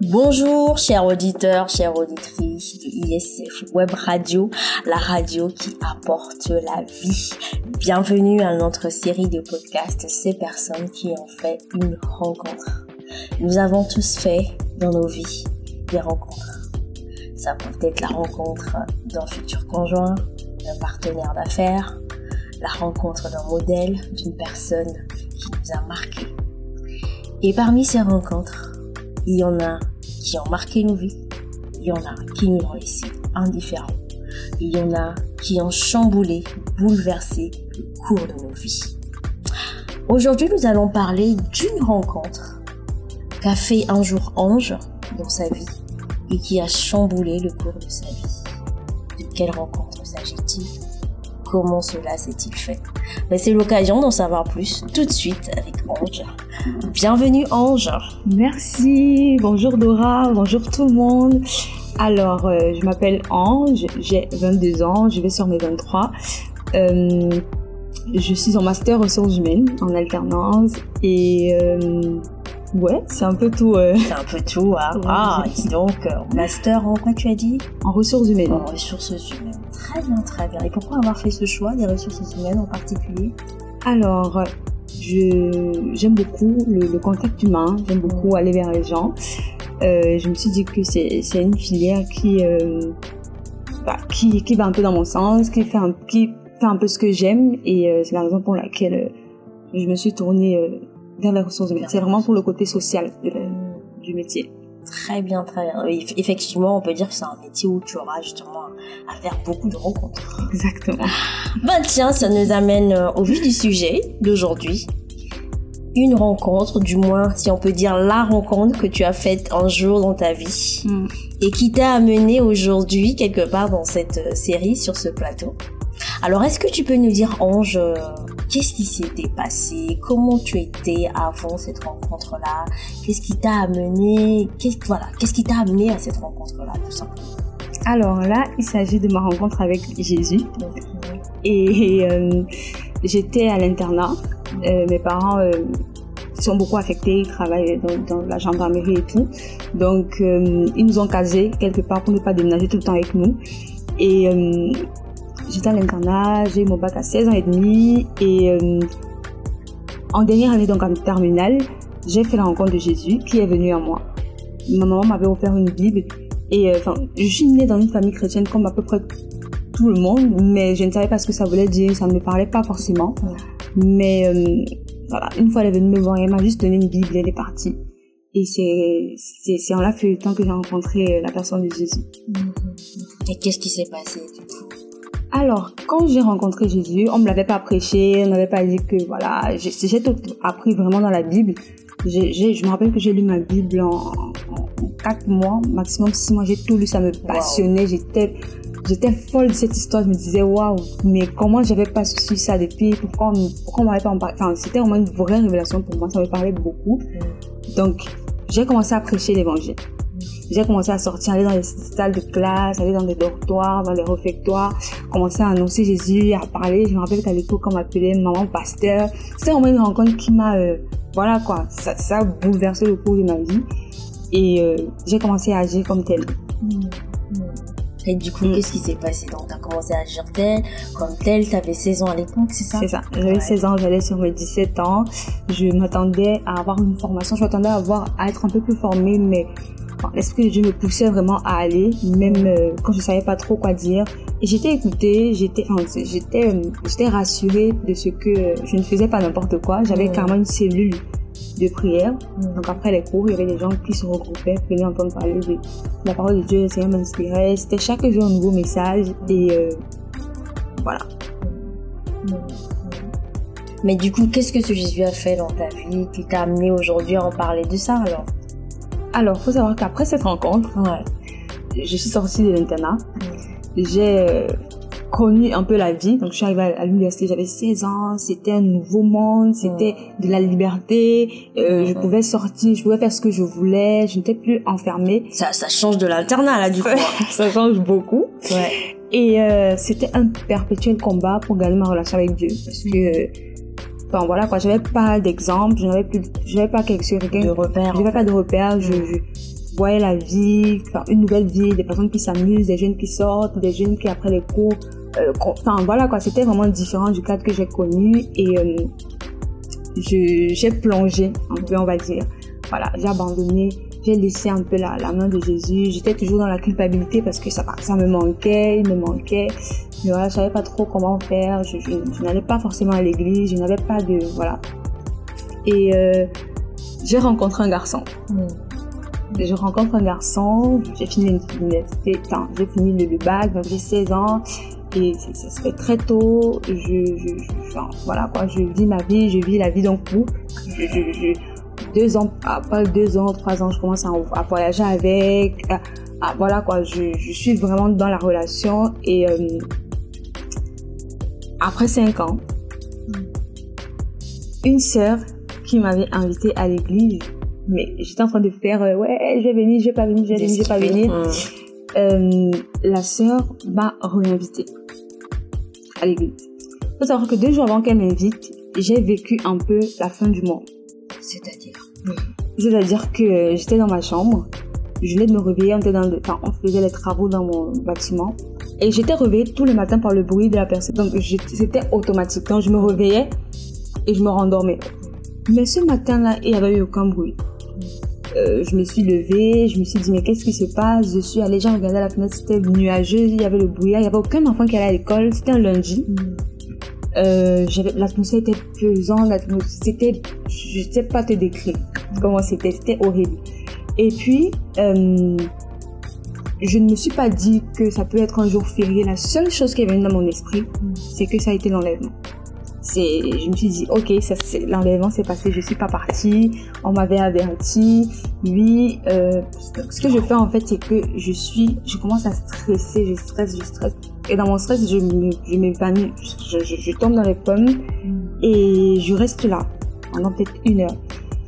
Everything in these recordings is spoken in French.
Bonjour, chers auditeurs, chères auditrices de ISF Web Radio, la radio qui apporte la vie. Bienvenue à notre série de podcasts Ces personnes qui ont fait une rencontre. Nous avons tous fait dans nos vies des rencontres. Ça peut être la rencontre d'un futur conjoint, d'un partenaire d'affaires, la rencontre d'un modèle, d'une personne qui nous a marqué. Et parmi ces rencontres, il y en a qui ont marqué nos vies, il y en a qui nous ont laissés indifférents, il y en a qui ont chamboulé, bouleversé le cours de nos vies. Aujourd'hui, nous allons parler d'une rencontre qu'a fait un jour Ange dans sa vie et qui a chamboulé le cours de sa vie. De quelle rencontre s'agit-il? Comment cela s'est-il fait Mais c'est l'occasion d'en savoir plus tout de suite avec Ange. Bienvenue Ange. Merci. Bonjour Dora. Bonjour tout le monde. Alors, euh, je m'appelle Ange. J'ai 22 ans. Je vais sur mes 23. Euh, je suis en master ressources humaines en alternance et euh, ouais, c'est un peu tout. euh, C'est un peu tout, hein. Ah, dis donc, master en quoi tu as dit? En ressources humaines. En ressources humaines. Très bien, très bien. Et pourquoi avoir fait ce choix des ressources humaines en particulier? Alors, je j'aime beaucoup le, le contact humain. J'aime beaucoup aller vers les gens. Euh, je me suis dit que c'est c'est une filière qui euh, bah, qui qui va un peu dans mon sens, qui fait un qui fait un peu ce que j'aime et euh, c'est la raison pour laquelle je me suis tournée vers les ressources humaines. C'est vraiment pour le côté social de la- du métier. Très bien, très bien. Oui, effectivement, on peut dire que c'est un métier où tu auras justement à faire beaucoup de rencontres. Exactement. Ben tiens, ça nous amène euh, au vif du sujet d'aujourd'hui. Une rencontre, du moins si on peut dire la rencontre que tu as faite un jour dans ta vie Mm. et qui t'a amené aujourd'hui quelque part dans cette euh, série sur ce plateau. Alors est-ce que tu peux nous dire Ange, euh, qu'est-ce qui s'était passé? Comment tu étais avant cette rencontre-là? Qu'est-ce qui t'a amené? Qu'est-ce voilà, qu'est-ce qui t'a amené à cette rencontre-là tout simplement? Alors là, il s'agit de ma rencontre avec Jésus. Et euh, j'étais à l'internat. Euh, mes parents euh, sont beaucoup affectés, ils travaillent dans, dans la gendarmerie et tout. Donc, ils nous ont casés quelque part pour ne pas déménager tout le temps avec nous. Et j'étais à l'internat, j'ai mon bac à 16 ans et demi. Et euh, en dernière année, donc en terminale, j'ai fait la rencontre de Jésus qui est venu à moi. Ma maman m'avait offert une Bible. Et euh, enfin, je suis née dans une famille chrétienne comme à peu près tout le monde, mais je ne savais pas ce que ça voulait dire, ça ne me parlait pas forcément. Mais euh, voilà, une fois elle est venue me voir, elle m'a juste donné une Bible, elle est partie. Et c'est en la temps que j'ai rencontré la personne de Jésus. Et qu'est-ce qui s'est passé du coup? Alors, quand j'ai rencontré Jésus, on me l'avait pas prêché, on m'avait pas dit que voilà, j'ai tout appris vraiment dans la Bible. Je me rappelle que j'ai lu ma Bible en, quatre mois, maximum six mois. J'ai tout lu, ça me passionnait. J'étais, j'étais folle de cette histoire. Je me disais waouh, mais comment j'avais pas su ça depuis? Pourquoi, on- pourquoi on m'avait pas en parlé Enfin, c'était vraiment une vraie révélation pour moi. Ça me parlait beaucoup. Donc, j'ai commencé à prêcher l'évangile. J'ai commencé à sortir, aller dans les salles de classe, aller dans des dortoirs, dans les réfectoires, commencer à annoncer Jésus, à parler. Je me rappelle qu'à l'époque, on m'appelait maman pasteur. C'était vraiment une rencontre qui m'a, euh, voilà quoi, ça, ça a bouleversé le cours de ma vie. Et euh, j'ai commencé à agir comme tel. Et du coup, Mm. qu'est-ce qui s'est passé Donc, t'as commencé à agir tel, comme tel, t'avais 16 ans à l'époque, c'est ça? C'est ça. J'avais Ouais. 16 ans, j'allais sur mes 17 ans. Je m'attendais à avoir une formation, je m'attendais à avoir, à être un peu plus formée, mais l'esprit de Dieu me poussait vraiment à aller, même euh, quand je savais pas trop quoi dire? Et j'étais écoutée, j'étais, enfin, j'étais, euh, j'étais rassurée de ce que euh, je ne faisais pas n'importe quoi. J'avais carrément une cellule de prière. Donc après les cours, il y avait des gens qui se regroupaient, qui venaient entendre parler de la parole de Dieu, le Seigneur m'inspirait. C'était chaque jour un nouveau message et euh, voilà. Mais du coup, qu'est-ce que ce Jésus a fait dans ta vie qui t'a amené aujourd'hui à en parler de ça alors? Alors, faut savoir qu'après cette rencontre, Ouais. je suis sortie de l'internat. J'ai euh, connu un peu la vie. Donc, je suis arrivée à, l'université, j'avais 16 ans. C'était un nouveau monde, c'était de la liberté. Euh, Je Mhm. pouvais sortir, je pouvais faire ce que je voulais. Je n'étais plus enfermée. Ça, ça change de l'internat là du coup. Ça change beaucoup. ouais. Et euh, c'était un perpétuel combat pour gagner ma relation avec Dieu. Parce que, enfin voilà quoi, j'avais pas d'exemple, je n'avais plus, j'avais pas quelque chose, De repères. j'avais pas de repères, je, je, voyais la vie, enfin, une nouvelle vie, des personnes qui s'amusent, des jeunes qui sortent, des jeunes qui après les cours, euh, enfin voilà quoi, c'était vraiment différent du cadre que j'ai connu et euh, j'ai plongé un peu, on va dire. Voilà, j'ai abandonné, j'ai laissé un peu la, la main de Jésus. J'étais toujours dans la culpabilité parce que ça, ça me manquait, il me manquait. Mais voilà, je savais pas trop comment faire. Je, je, n'allais pas forcément à l'église, je n'avais pas de, voilà. Et euh, j'ai rencontré un garçon. Mm. Je rencontre un garçon, j'ai fini l'université, enfin, j'ai fini le, bac, j'ai 16 ans et ça se fait très tôt. Je, voilà quoi, je vis ma vie, je vis la vie d'un couple. Je, deux ans, après deux ans, trois ans, je commence à, voyager avec. voilà quoi, je, suis vraiment dans la relation et euh, après cinq ans, une sœur qui m'avait invité à l'église mais j'étais en train de faire euh, ouais je vais venir je vais pas venir je vais venir je vais pas venir. euh, la sœur m'a réinvité à l'église. Faut savoir que deux jours avant qu'elle m'invite j'ai vécu un peu la fin du monde. C'est-à-dire? C'est-à-dire que euh, j'étais dans ma chambre je venais de me réveiller on faisait les travaux dans mon bâtiment et j'étais réveillée tous les matins par le bruit de la personne donc c'était automatique donc je me réveillais et je me rendormais mais ce matin-là, il n'y avait eu aucun bruit. Euh, je me suis levée, je me suis dit mais qu'est-ce qui se passe? Je suis allée, j'ai regardé la fenêtre, c'était nuageux, il y avait le brouillard, il n'y avait aucun enfant qui allait à l'école, c'était un lundi. Mm. Euh, l'atmosphère était pesante, c'était, je ne sais pas te décrire comment c'était, c'était horrible. Et puis, euh, je ne me suis pas dit que ça peut être un jour férié. La seule chose qui est venue dans mon esprit, mm. c'est que ça a été l'enlèvement c'est, je me suis dit, ok, ça, c'est, l'enlèvement s'est passé, je suis pas partie, on m'avait averti, oui, euh, ce que je fais en fait, c'est que je suis, je commence à stresser, je stresse, je stresse, et dans mon stress, je, je m'évanouis, je, je, je, tombe dans les pommes, et je reste là, pendant peut-être une heure.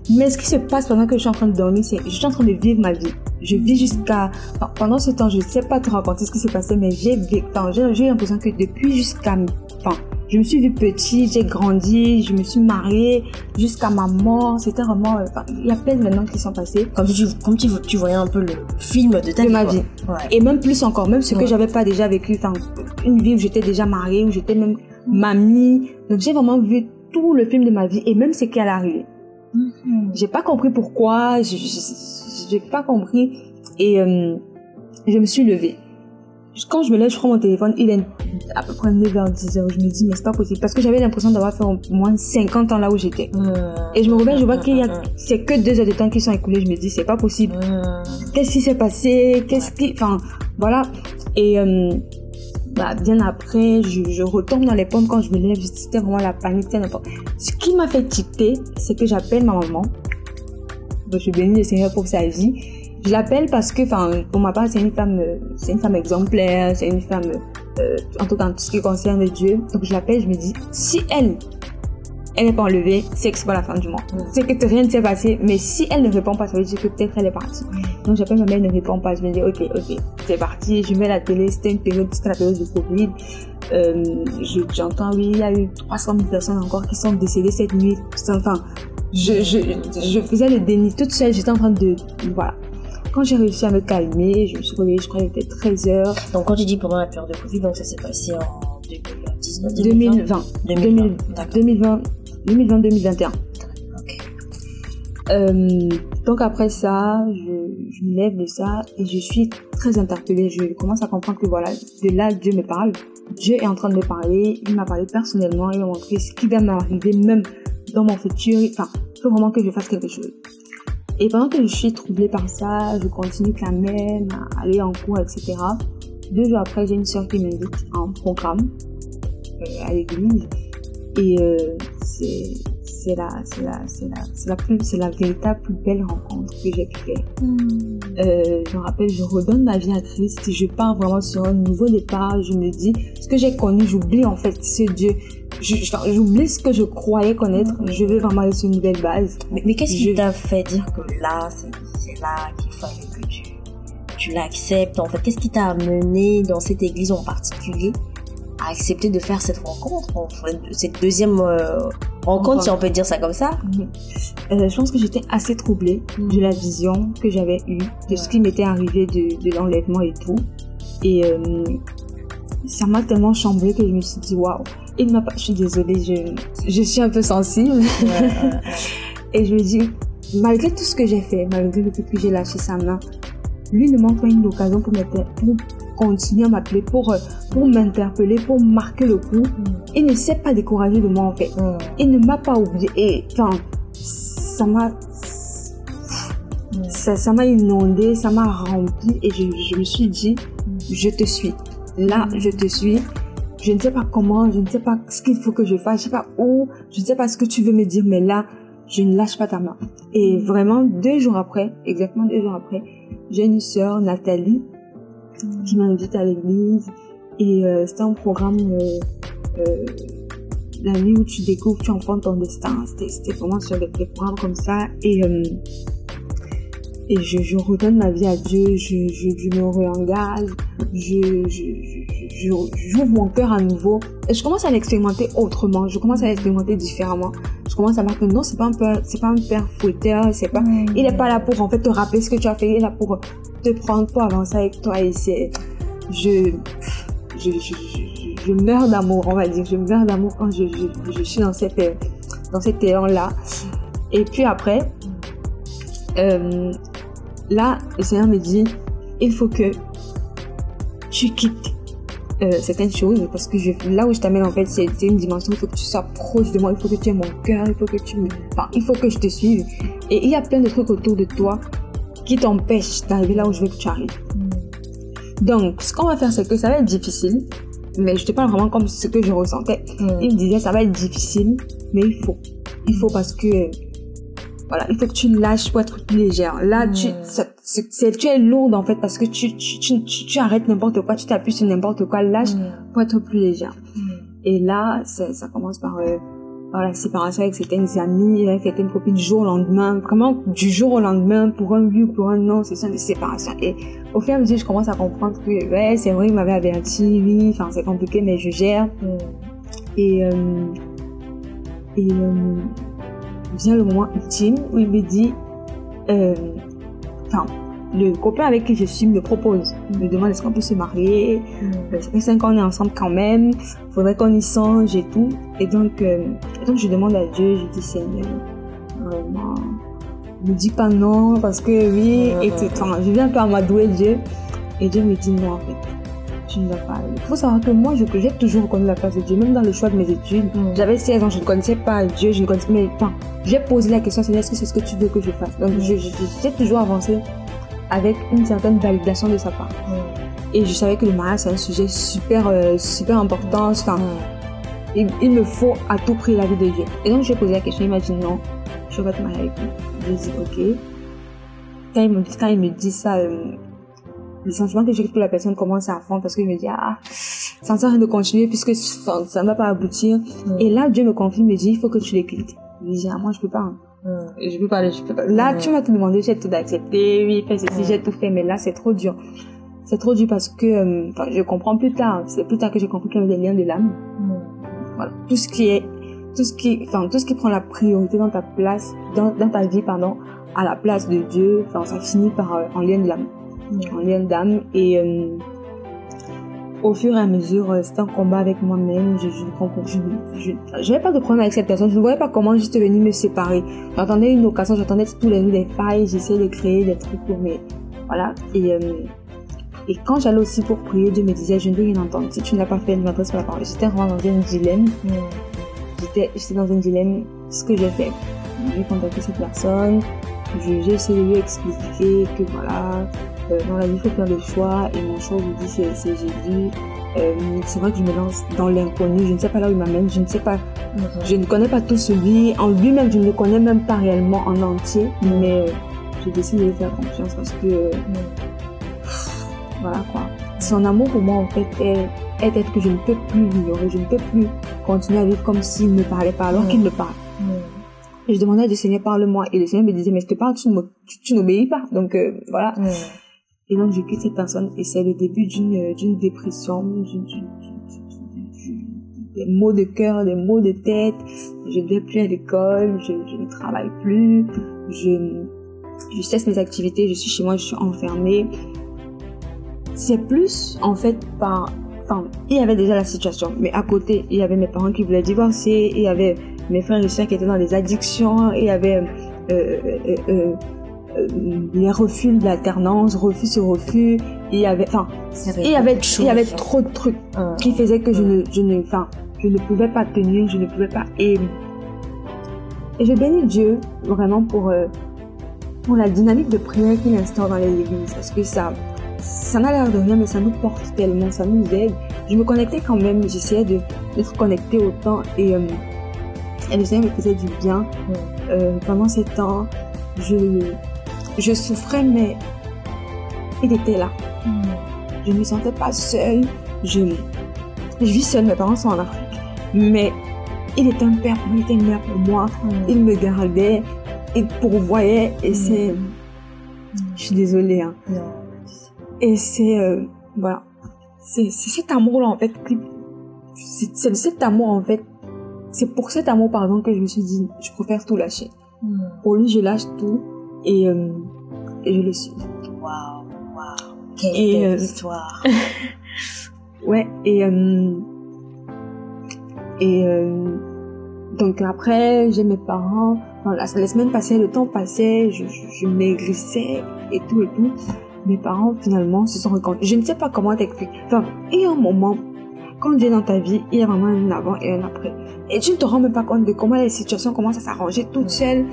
Mais ce qui se passe pendant que je suis en train de dormir, c'est, je suis en train de vivre ma vie. Je vis jusqu'à, pendant ce temps, je sais pas te raconter ce qui s'est passé, mais j'ai, j'ai, j'ai l'impression que depuis jusqu'à, enfin, je me suis vue petite, j'ai grandi, je me suis mariée jusqu'à ma mort. C'était vraiment, il y a plein maintenant qui sont passés. Comme tu, comme tu, tu voyais un peu le film de ta de ma vie. Et même plus encore, même ce que j'avais pas déjà vécu. Enfin, une vie où j'étais déjà mariée, où j'étais même mamie. Donc j'ai vraiment vu tout le film de ma vie et même ce qui allait arriver. Mm J'ai pas compris pourquoi, j'ai pas compris et euh, je me suis levée quand je me lève, je prends mon téléphone, il est à peu près 9h, 10h. Je me dis, mais c'est pas possible. Parce que j'avais l'impression d'avoir fait au moins 50 ans là où j'étais. Et je me réveille, je vois qu'il y a, c'est que deux heures de temps qui sont écoulés. Je me dis, c'est pas possible. Qu'est-ce qui s'est passé? Qu'est-ce qui, enfin, voilà. Et, euh, bah, bien après, je, je, retombe dans les pommes quand je me lève. C'était vraiment la panique. Ce qui m'a fait tiquer, c'est que j'appelle ma maman. Je bénis le Seigneur pour sa vie. Je l'appelle parce que, enfin, pour ma part, c'est une femme, c'est une femme exemplaire, c'est une femme, euh, en tout cas, en tout ce qui concerne Dieu. Donc, je l'appelle, je me dis, si elle, elle n'est pas enlevée, c'est que c'est pas la fin du mois. C'est que rien ne s'est passé, mais si elle ne répond pas, ça veut dire que peut-être elle est partie. Donc, j'appelle ma mère, elle ne répond pas. Je me dis, ok, ok, c'est parti. Je mets la télé, c'était une période, c'était la période de Covid. Euh, j'entends, oui, il y a eu 300 000 personnes encore qui sont décédées cette nuit. Enfin, je, je, je faisais le déni toute seule, j'étais en train de, voilà. Quand j'ai réussi à me calmer, je me suis réveillée, je crois qu'il était 13 heures. Donc quand tu dis pendant la période de Covid, donc ça s'est passé en 2019, 2020. 2020. 2020, 2020, 2021. Euh, donc après ça, je, je, me lève de ça et je suis très interpellée. Je commence à comprendre que voilà, de là, Dieu me parle. Dieu est en train de me parler. Il m'a parlé personnellement. Il m'a montré ce qui va m'arriver même dans mon futur. Enfin, il faut vraiment que je fasse quelque chose. Et pendant que je suis troublée par ça, je continue quand même à aller en cours, etc. Deux jours après, j'ai une soeur qui m'invite à un programme euh, à l'église. Et euh, c'est la la la plus la véritable plus belle rencontre que j'ai pu faire. Hmm. Euh, je me rappelle, je redonne ma vie à Christ. Je pars vraiment sur un nouveau départ. Je me dis ce que j'ai connu, j'oublie en fait ce Dieu j'oublie ce que je croyais connaître. Je veux vraiment aller sur une nouvelle base. Mais, qu'est-ce qui t'a fait dire que là, c'est là qu'il fallait que tu, tu l'acceptes En fait, qu'est-ce qui t'a amené dans cette église en particulier a accepté de faire cette rencontre, cette deuxième euh, rencontre, si on peut dire ça comme ça? Mhm. euh, Je pense que j'étais assez troublée de la vision que j'avais eue, de ce qui m'était arrivé de, de l'enlèvement et tout. Et euh, ça m'a tellement chamboulée que je me suis dit, waouh, il m'a pas, je suis désolée, je, je suis un peu sensible. et je me dis, malgré tout ce que j'ai fait, malgré le fait que j'ai lâché sa main, lui ne manque pas une occasion pour, pour continuer à m'appeler, pour, euh, pour m'interpeller, pour marquer le coup. Mm. Il ne s'est pas découragé de moi en fait. Mm. Il ne m'a pas oublié. Et enfin, ça m'a mm. ça m'a inondé, ça m'a rempli et je, je, me suis dit, je te suis. Là, je te suis. Je ne sais pas comment, je ne sais pas ce qu'il faut que je fasse, je ne sais pas où, je ne sais pas ce que tu veux me dire, mais là, je ne lâche pas ta main. Et vraiment, deux jours après, exactement deux jours après, j'ai une sœur, Nathalie, qui m'invite à l'église. Et euh, c'était un programme, euh, euh, nuit où tu découvres, tu enfantes ton destin. C'était vraiment sur des, programmes comme ça. Euh, et je, je redonne ma vie à Dieu, je, je, je me réengage, je, je, j'ouvre mon cœur à nouveau. Et je commence à l'expérimenter autrement, je commence à l'expérimenter différemment. Je commence à voir que non, c'est pas un père, c'est pas un père fouetteur, c'est pas, il est pas là pour en fait te rappeler ce que tu as fait, il est là pour te prendre pour avancer avec toi et c'est, je, je, je, je, meurs d'amour, on va dire, je meurs d'amour quand je, je, je suis dans cette, dans cet élan-là. Et puis après, euh, là, le Seigneur me dit, il faut que tu quittes euh, certaines choses parce que je, là où je t'amène en fait c'est une dimension il faut que tu sois proche de moi il faut que tu aies mon cœur il faut que tu me enfin il faut que je te suive. Et il y a plein de trucs autour de toi qui t'empêchent d'arriver là où je veux que tu arrives. Donc ce qu'on va faire c'est que ça va être difficile mais je te parle vraiment comme ce que je ressentais. Mm. il me disait ça va être difficile mais il faut. Il faut parce que voilà, il faut que tu lâches pour être plus légère. Là, tu, c'est, tu es lourde en fait parce que tu, tu, tu, tu, arrêtes n'importe quoi, tu t'appuies sur n'importe quoi, lâche pour être plus légère. Et là, ça, ça commence par, euh, par la séparation avec certaines amies, avec certaines copines du jour au lendemain. Vraiment, du jour au lendemain, pour un oui ou pour un non, c'est ça des séparations. Et au fur et à mesure, je commence à comprendre que, ouais, c'est vrai, il m'avait averti, oui, enfin, c'est compliqué, mais je gère. Et, euh, et, euh, vient le moment ultime où il me dit, euh, enfin, le copain avec qui je suis me propose, me demande est-ce qu'on peut se marier? Mm. Ça fait 5 ans qu'on est ensemble quand même, faudrait qu'on y songe et tout. Et donc, euh, donc je demande à Dieu, je dis Seigneur, vraiment, me dis pas non parce que oui, et tout. Enfin, je viens un peu amadouer Dieu. Et Dieu me dit non en fait tu ne pas. Il faut savoir que moi, j'ai toujours reconnu la place de Dieu, même dans le choix de mes études. Mm. J'avais 16 ans, je ne connaissais pas Dieu, je ne connaissais mais enfin, j'ai posé la question, c'est est-ce que c'est ce que tu veux que je fasse? Donc, j'ai toujours avancé avec une certaine validation de sa part. Mm. Et je savais que le mariage, c'est un sujet super, euh, super important. Enfin, mm. il, me faut à tout prix la vie de Dieu. Et donc, j'ai posé la question, il m'a dit non, je vais te marier avec lui. J'ai dit ok. Quand il me, quand il me dit ça, euh, le sentiment que j'ai que la personne commence à fondre parce qu'il me dit ah ça ne sert à rien de continuer puisque ça ne va pas aboutir. Mm. et là Dieu me confie me dit il faut que tu les quittes je dis ah moi je peux pas hein. mm. je peux pas je peux pas. Là mm. tu m'as tout demandé j'ai tout accepté oui fais ceci j'ai tout fait mais là c'est trop dur. C'est trop dur parce que euh, je comprends plus tard c'est plus tard que j'ai compris qu'il y avait des liens de l'âme. Voilà. Tout ce qui est tout ce qui enfin tout ce qui prend la priorité dans ta place dans, dans ta vie pardon à la place de Dieu enfin ça finit par euh, en lien de l'âme en lien d'âme. Et euh, au fur et à mesure, euh, c'était un combat avec moi-même. Je je, pas de problème avec cette personne. Je ne voyais pas comment juste venir me séparer. J'entendais une occasion, j'entendais tous les jours des failles. J'essayais de créer des trucs pour mes... Voilà. Et, euh, et quand j'allais aussi pour prier, Dieu me disait, je ne veux rien entendre. Si tu ne l'as pas fait, ne m'adresse pas la parole. J'étais vraiment dans un dilemme. J'étais, j'étais dans un dilemme. Ce que j'ai fait. J'ai contacté cette personne. J'ai essayé de lui expliquer que voilà, euh, dans la vie, il faut faire le choix. Et mon choix, je dis, c'est Jésus. Euh, c'est vrai que je me lance dans l'inconnu. Je ne sais pas là où il m'amène. Je ne sais pas. Je ne connais pas tout celui. En lui-même, je ne le connais même pas réellement en entier. Mais je décide de lui faire confiance parce que. voilà quoi. Son amour pour moi, en fait, est, est être que je ne peux plus l'ignorer. Je ne peux plus continuer à vivre comme s'il ne me parlait pas alors qu'il me parle. Et je demandais à Dieu, Seigneur, parle-moi. Et le Seigneur me disait, mais je te parle, tu, tu, n'obéis pas. Donc, euh, voilà. Et donc, je quitte cette personne et c'est le début d'une, d'une dépression, d'une, des maux de cœur, des maux de tête. Je ne vais plus à l'école, je, je, ne travaille plus, je, je cesse mes activités, je suis chez moi, je suis enfermée. C'est plus, en fait, par... Enfin, il y avait déjà la situation, mais à côté, il y avait mes parents qui voulaient divorcer, il y avait mes frères et soeurs qui étaient dans des addictions, il y avait... Euh, euh, euh, euh, les refus de l'alternance, refus sur refus. Il y avait, enfin, il y avait, il y avait trop de trucs qui faisaient que je ne, je ne, enfin, je ne pouvais pas tenir, je ne pouvais pas. Et, et je bénis Dieu vraiment pour, euh, pour la dynamique de prière qu'il instaure dans les églises. Parce que ça, ça n'a l'air de rien, mais ça nous porte tellement, ça nous aide. Je me connectais quand même, j'essayais de, d'être connecté autant et, euh, et le Seigneur me faisait du bien. Euh, pendant ces temps, je, je souffrais, mais il était là. Je ne me sentais pas seule. Je, je vis seule, mes parents sont en Afrique. Mais il était un père pour moi, il était une mère pour moi. Il me gardait, il pourvoyait. Et c'est. Je suis désolée. Hein. Et c'est. Euh, voilà. C'est cet amour-là, en fait. C'est cet amour, en fait. C'est pour cet amour, pardon, que je me suis dit, je préfère tout lâcher. Pour lui, je lâche tout et, euh, et je le suis. Waouh, waouh, quelle et, belle euh, histoire. ouais, et euh, et donc après, j'ai mes parents. Enfin, les semaines passaient, le temps passait, je, je, je maigrissais et tout et tout. Mes parents finalement se sont rencontrés. Je ne sais pas comment t'expliquer. Enfin, il y a un moment quand Dieu est dans ta vie, il y a vraiment un avant et un après. Et tu ne te rends même pas compte de comment les situations commencent à s'arranger toutes seules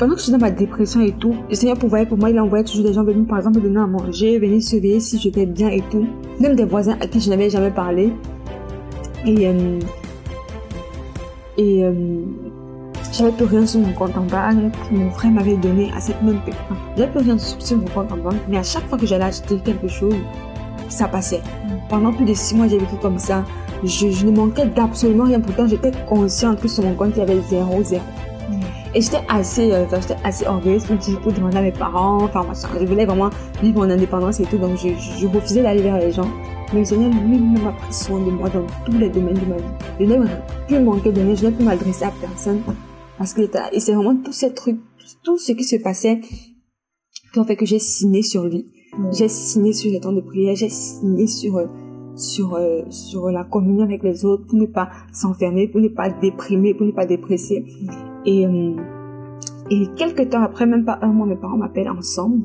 pendant que je suis dans ma dépression et tout, le Seigneur pouvait pour moi, il envoyait toujours des gens venir, par exemple, me donner à manger, venir surveiller si j'étais bien et tout. Même des voisins à qui je n'avais jamais parlé. Et, euh, et, euh, j'avais plus rien sur mon compte en banque que mon frère m'avait donné à cette même personne. J'avais plus rien sur mon compte en banque, mais à chaque fois que j'allais acheter quelque chose, ça passait. Pendant plus de six mois, j'ai vécu comme ça. Je, je ne manquais d'absolument rien. Pourtant, j'étais consciente que sur mon compte, il y avait zéro, zéro. Et j'étais assez, euh, j'étais assez orgueilleuse pour, pour demander à mes parents, enfin, je voulais vraiment vivre mon indépendance et tout, donc je, je, refusais d'aller vers les gens. Mais le Seigneur lui-même a pris soin de moi dans tous les domaines de ma vie. Je n'ai plus manquer de rien, je n'ai plus m'adresser à personne. Parce que, et c'est vraiment tous ces trucs, tout ce qui se passait qui ont fait que j'ai signé sur lui. J'ai signé sur les temps de prière, j'ai signé sur, euh, sur, euh, sur la communion avec les autres pour ne pas s'enfermer, pour ne pas déprimer, pour ne pas dépresser. Et, euh, et quelques temps après, même pas un mois, mes parents m'appellent ensemble.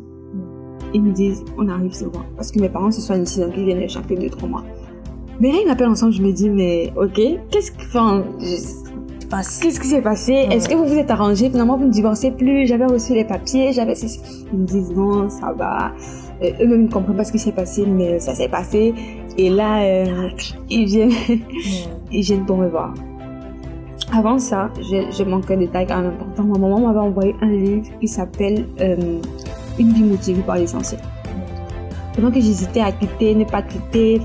Ils me disent, on arrive souvent. Parce que mes parents se soignent ici, donc ils viennent chaque deux, trois mois. Mais là, ils m'appellent ensemble, je me dis, mais ok, qu'est-ce que, enfin, qu'est-ce qui s'est passé? Est-ce que vous vous êtes arrangé? Finalement, vous ne divorcez plus J'avais reçu les papiers, j'avais... Ils me disent, non, ça va. Euh, eux-mêmes ne comprennent pas ce qui s'est passé, mais ça s'est passé. Et là, euh, ils viennent, ils viennent pour me voir. Avant ça, j'ai manqué un détail quand même important. Ma maman m'avait envoyé un livre qui s'appelle euh, Une vie motivée par l'essentiel. Pendant que j'hésitais à quitter, ne pas quitter,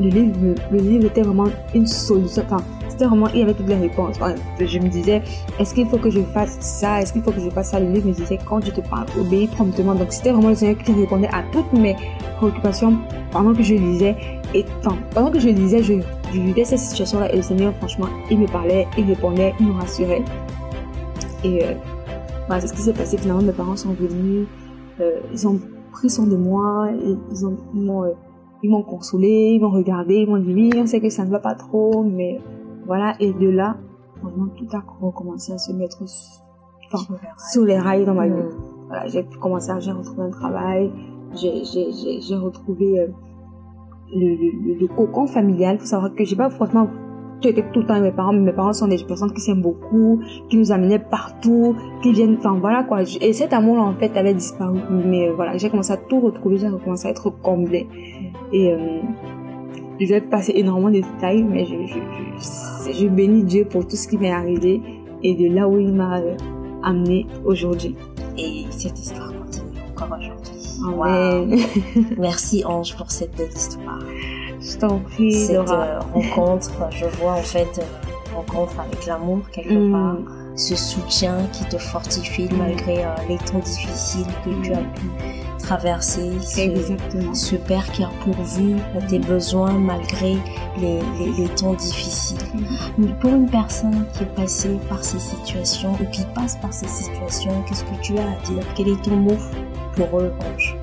le livre, le livre était vraiment une solution. Enfin, c'était vraiment, il y avait toutes les réponses. Je me disais, est-ce qu'il faut que je fasse ça? Est-ce qu'il faut que je fasse ça? Le livre me disait, quand je te parle, obéis promptement. Donc, c'était vraiment le Seigneur qui répondait à toutes mes préoccupations pendant que je lisais. Et enfin, pendant que je lisais, je je vivais cette situation-là et le Seigneur, franchement, il me parlait, il répondait, il me rassurait. Et euh, voilà, c'est ce qui s'est passé. Finalement, mes parents sont venus, euh, ils ont pris soin de moi, ils ont, m'ont, euh, ils m'ont consolé, ils m'ont regardé, ils m'ont dit oui, on sait que ça ne va pas trop, mais voilà. Et de là, vraiment, tout a recommencé à se mettre enfin, sur les rails dans ma vie. Voilà, j'ai commencé à, j'ai retrouvé un travail, j'ai, retrouvé euh, le, cocon familial. faut savoir que j'ai pas forcément été tout le temps avec mes parents, mais mes parents sont des personnes qui s'aiment beaucoup, qui nous amenaient partout, qui viennent, enfin voilà quoi. Et cet amour en fait avait disparu. Mais euh, voilà, j'ai commencé à tout retrouver, j'ai commencé à être comblée. Et euh, je vais passer énormément de détails, mais je, je, je, bénis Dieu pour tout ce qui m'est arrivé et de là où il m'a euh, amené aujourd'hui. Et cette histoire continue encore aujourd'hui. Amen. Merci Ange pour cette belle histoire. Je t'en prie. Cette euh, rencontre, je vois en fait euh, rencontre avec l'amour quelque mm. part, ce soutien qui te fortifie malgré euh, les temps difficiles que tu as pu traverser ce, Père qui a pourvu à tes besoins malgré les, les, temps difficiles. Mm-hmm. pour une personne qui est passée par ces situations ou qui passe par ces situations, qu'est-ce que tu as à dire? Quel est ton mot? Ange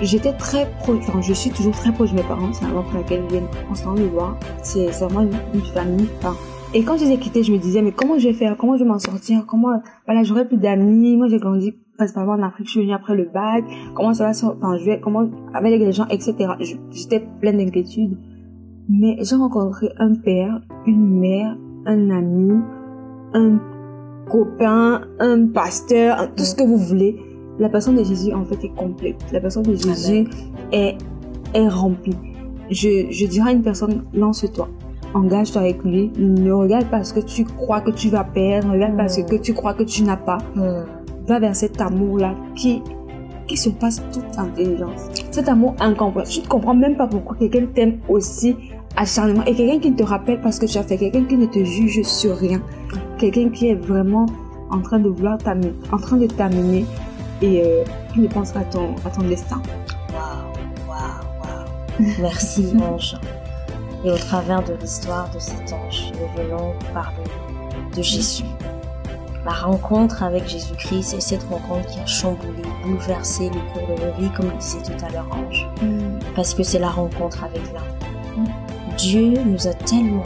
J'étais très proche, enfin, je suis toujours très proche de mes parents, c'est la raison pour laquelle ils viennent constamment me voir. C'est vraiment une, famille. Et quand je les ai quittés, je me disais, mais comment je vais faire? Comment je vais m'en sortir? Comment, voilà, j'aurai plus d'amis. Moi, j'ai grandi principalement en Afrique. Je suis venue après le bac. Comment ça va Enfin, je vais, comment, avec les gens, etc. J'étais pleine d'inquiétudes. Mais j'ai rencontré un père, une mère, un ami, un copain, un pasteur, tout ce que vous voulez. La personne de Jésus, en fait, est complète. La personne de Jésus est, est remplie. Je, je dirais à une personne, lance-toi engage-toi avec lui. Ne regarde pas ce que tu crois que tu vas perdre, ne regarde pas ce que tu crois que tu n'as pas. Hmm. Va vers cet amour-là qui, qui surpasse toute intelligence. Cet amour incompréhensible. Tu ne comprends même pas pourquoi quelqu'un t'aime aussi acharnement. Et quelqu'un qui te rappelle parce que tu as fait, quelqu'un qui ne te juge sur rien. Quelqu'un qui est vraiment en train de vouloir t'amener, en train de t'amener et euh, qui ne pense qu'à ton, à ton destin. Waouh, waouh, waouh. Merci, ange. Et au travers de l'histoire de cet ange, nous venons parler de Jésus. La rencontre avec Jésus-Christ et cette rencontre qui a chamboulé, bouleversé le cours de nos vies, comme le disait tout à l'heure Ange. Mm. Parce que c'est la rencontre avec l'un. Dieu nous a tellement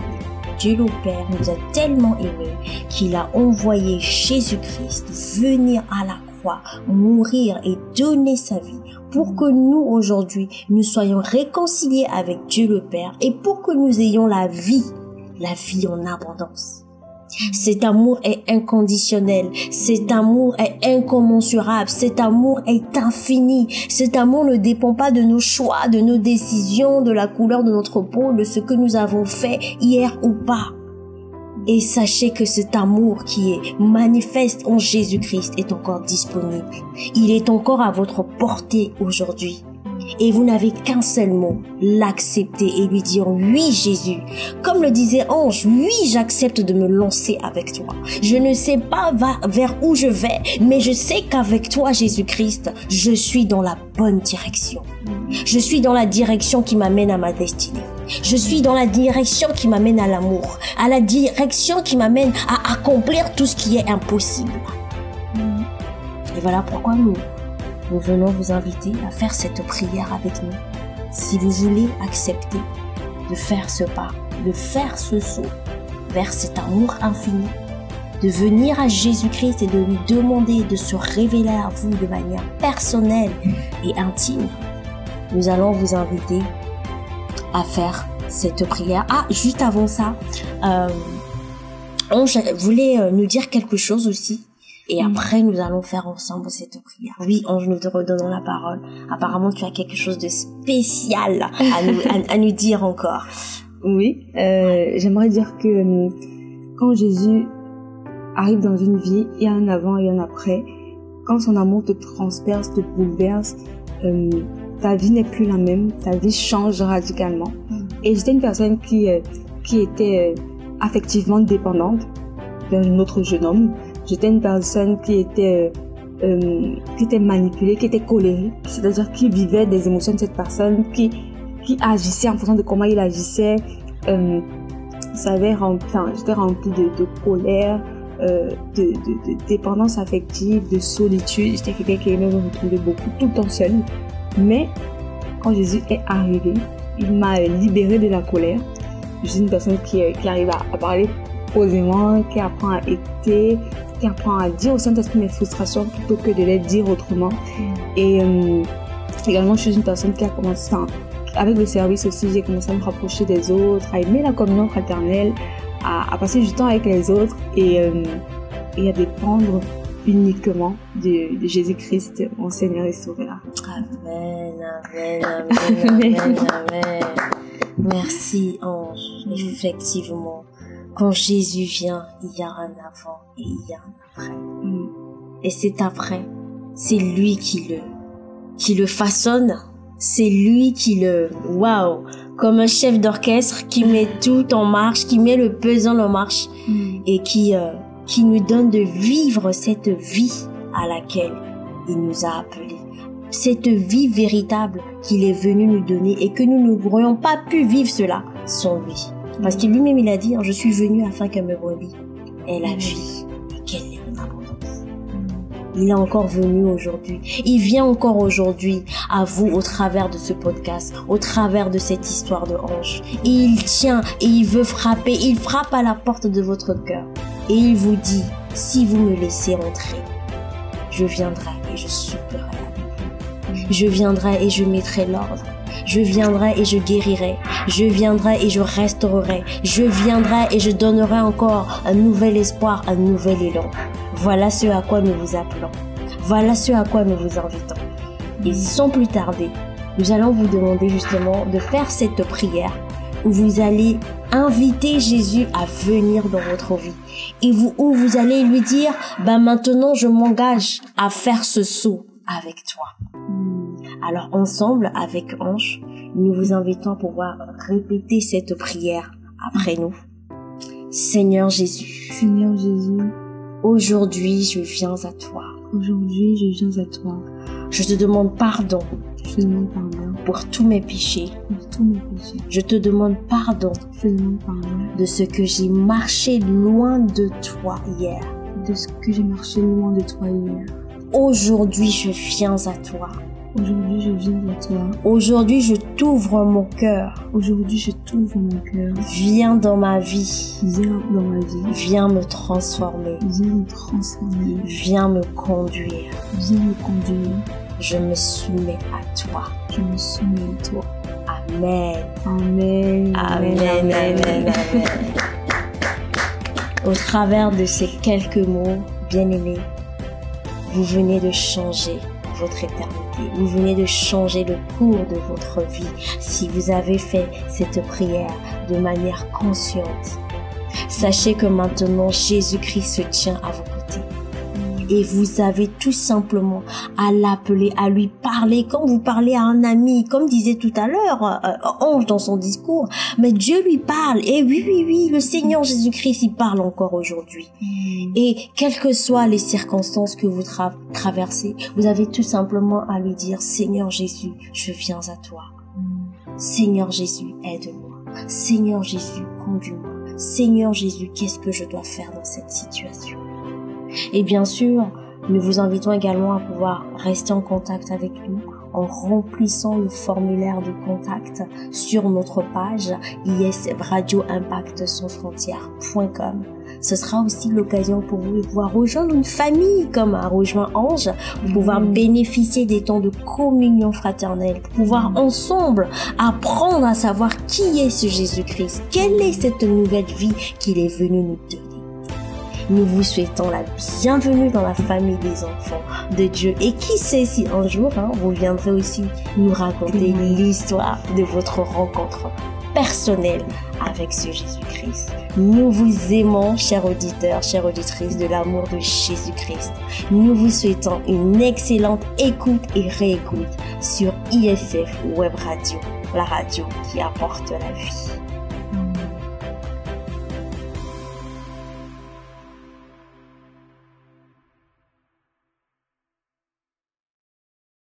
Dieu le Père nous a tellement aimés qu'il a envoyé Jésus-Christ venir à la croix, mourir et donner sa vie pour que nous aujourd'hui nous soyons réconciliés avec Dieu le Père et pour que nous ayons la vie, la vie en abondance. Cet amour est inconditionnel, cet amour est incommensurable, cet amour est infini, cet amour ne dépend pas de nos choix, de nos décisions, de la couleur de notre peau, de ce que nous avons fait hier ou pas. Et sachez que cet amour qui est manifeste en Jésus-Christ est encore disponible. Il est encore à votre portée aujourd'hui. Et vous n'avez qu'un seul mot, l'accepter et lui dire oui Jésus. Comme le disait Ange, oui j'accepte de me lancer avec toi. Je ne sais pas vers où je vais, mais je sais qu'avec toi Jésus-Christ, je suis dans la bonne direction. Je suis dans la direction qui m'amène à ma destinée. Je suis dans la direction qui m'amène à l'amour, à la direction qui m'amène à accomplir tout ce qui est impossible. Et voilà pourquoi nous, nous venons vous inviter à faire cette prière avec nous. Si vous voulez accepter de faire ce pas, de faire ce saut vers cet amour infini, de venir à Jésus-Christ et de lui demander de se révéler à vous de manière personnelle et intime, nous allons vous inviter à faire cette prière. Ah, juste avant ça, euh, on voulait euh, nous dire quelque chose aussi. Et mm. après, nous allons faire ensemble cette prière. Oui, Ange, nous te redonnons la parole. Apparemment, tu as quelque chose de spécial à nous, à, nous dire encore. Oui, euh, j'aimerais dire que euh, quand Jésus arrive dans une vie, il y a un avant et un après. Quand son amour te transperce, te bouleverse, euh, ta vie n'est plus la même, ta vie change radicalement. Mm. Et j'étais une personne qui, euh, qui était affectivement dépendante d'un autre jeune homme. J'étais une personne qui était, euh, qui était manipulée, qui était colérique, c'est-à-dire qui vivait des émotions de cette personne, qui, qui agissait en fonction de comment il agissait. Euh, enfin, j'étais remplie de, colère, euh, de, dépendance affective, de solitude. J'étais quelqu'un qui aimait me retrouver beaucoup tout le temps seul. Mais quand Jésus est arrivé, il m'a libéré de la colère. Je suis une personne qui, qui arrive à, parler posément, qui apprend à écouter, qui apprend à dire au Saint-Esprit mes frustrations plutôt que de les dire autrement. Mm. Et euh, également, je suis une personne qui a commencé, avec le service aussi, j'ai commencé à me rapprocher des autres, à aimer la communion fraternelle, à, passer du temps avec les autres et, euh, et à dépendre uniquement de, de Jésus-Christ, mon Seigneur et Sauveur. Amen, amen, amen, amen, amen. Merci, ange. Effectivement, quand Jésus vient, il y a un avant et il y a un après. Mm. Et cet après, c'est lui qui le, qui le façonne. C'est lui qui le, waouh, comme un chef d'orchestre qui met tout en marche, qui met le pesant en marche mm. et qui, euh, qui nous donne de vivre cette vie à laquelle il nous a appelés. Cette vie véritable qu'il est venu nous donner et que nous n'aurions pas pu vivre cela sans lui. Parce que lui-même, il a dit, je suis venu afin que me brebis ait la vie et qu'elle en abondance. Il est encore venu aujourd'hui. Il vient encore aujourd'hui à vous au travers de ce podcast, au travers de cette histoire de hanche. Et il tient et il veut frapper. Il frappe à la porte de votre cœur. Et il vous dit, si vous me laissez entrer, je viendrai et je souperai avec vous. Je viendrai et je mettrai l'ordre. Je viendrai et je guérirai. Je viendrai et je restaurerai. Je viendrai et je donnerai encore un nouvel espoir, un nouvel élan. Voilà ce à quoi nous vous appelons. Voilà ce à quoi nous vous invitons. Et sans plus tarder, nous allons vous demander justement de faire cette prière où vous allez inviter Jésus à venir dans votre vie et vous, où vous allez lui dire, bah maintenant je m'engage à faire ce saut avec toi. Alors ensemble, avec Ange, nous vous invitons à pouvoir répéter cette prière après nous. Seigneur Jésus. Seigneur Jésus. Aujourd'hui, je viens à toi. Aujourd'hui, je viens à toi. Je te demande pardon. Je te demande pardon. Pour tous mes péchés. Pour tous mes péchés. Je te demande pardon. Je te demande pardon. De ce que j'ai marché loin de toi hier. De ce que j'ai marché loin de toi hier. Aujourd'hui, je viens à toi. Aujourd'hui, je viens à toi. Aujourd'hui, je t'ouvre mon cœur. Aujourd'hui, je t'ouvre mon cœur. Viens dans ma vie. Viens dans ma vie. Viens me transformer. Viens me transformer. Viens me conduire. Viens me conduire. Je me soumets à toi. Je me soumets à toi. Amen. Amen. Amen. Amen. Amen. amen. Au travers de ces quelques mots, bien-aimés, vous venez de changer votre éternité. Vous venez de changer le cours de votre vie si vous avez fait cette prière de manière consciente. Sachez que maintenant Jésus-Christ se tient à vos côtés. Et vous avez tout simplement à l'appeler, à lui parler comme vous parlez à un ami, comme disait tout à l'heure euh, Ange dans son discours. Mais Dieu lui parle. Et oui, oui, oui, le Seigneur Jésus-Christ, il parle encore aujourd'hui. Et quelles que soient les circonstances que vous tra traversez, vous avez tout simplement à lui dire, Seigneur Jésus, je viens à toi. Seigneur Jésus, aide-moi. Seigneur Jésus, conduis-moi. Seigneur Jésus, qu'est-ce que je dois faire dans cette situation? Et bien sûr, nous vous invitons également à pouvoir rester en contact avec nous en remplissant le formulaire de contact sur notre page isradioimpactsansfrontières.com. Ce sera aussi l'occasion pour vous de pouvoir rejoindre une famille comme a rejoint Ange, pour pouvoir bénéficier des temps de communion fraternelle, pour pouvoir ensemble apprendre à savoir qui est ce Jésus-Christ, quelle est cette nouvelle vie qu'il est venu nous donner. Nous vous souhaitons la bienvenue dans la famille des enfants de Dieu. Et qui sait si un jour, hein, vous viendrez aussi nous raconter l'histoire de votre rencontre personnelle avec ce Jésus-Christ. Nous vous aimons, chers auditeurs, chères auditrices, de l'amour de Jésus-Christ. Nous vous souhaitons une excellente écoute et réécoute sur ISF Web Radio, la radio qui apporte la vie.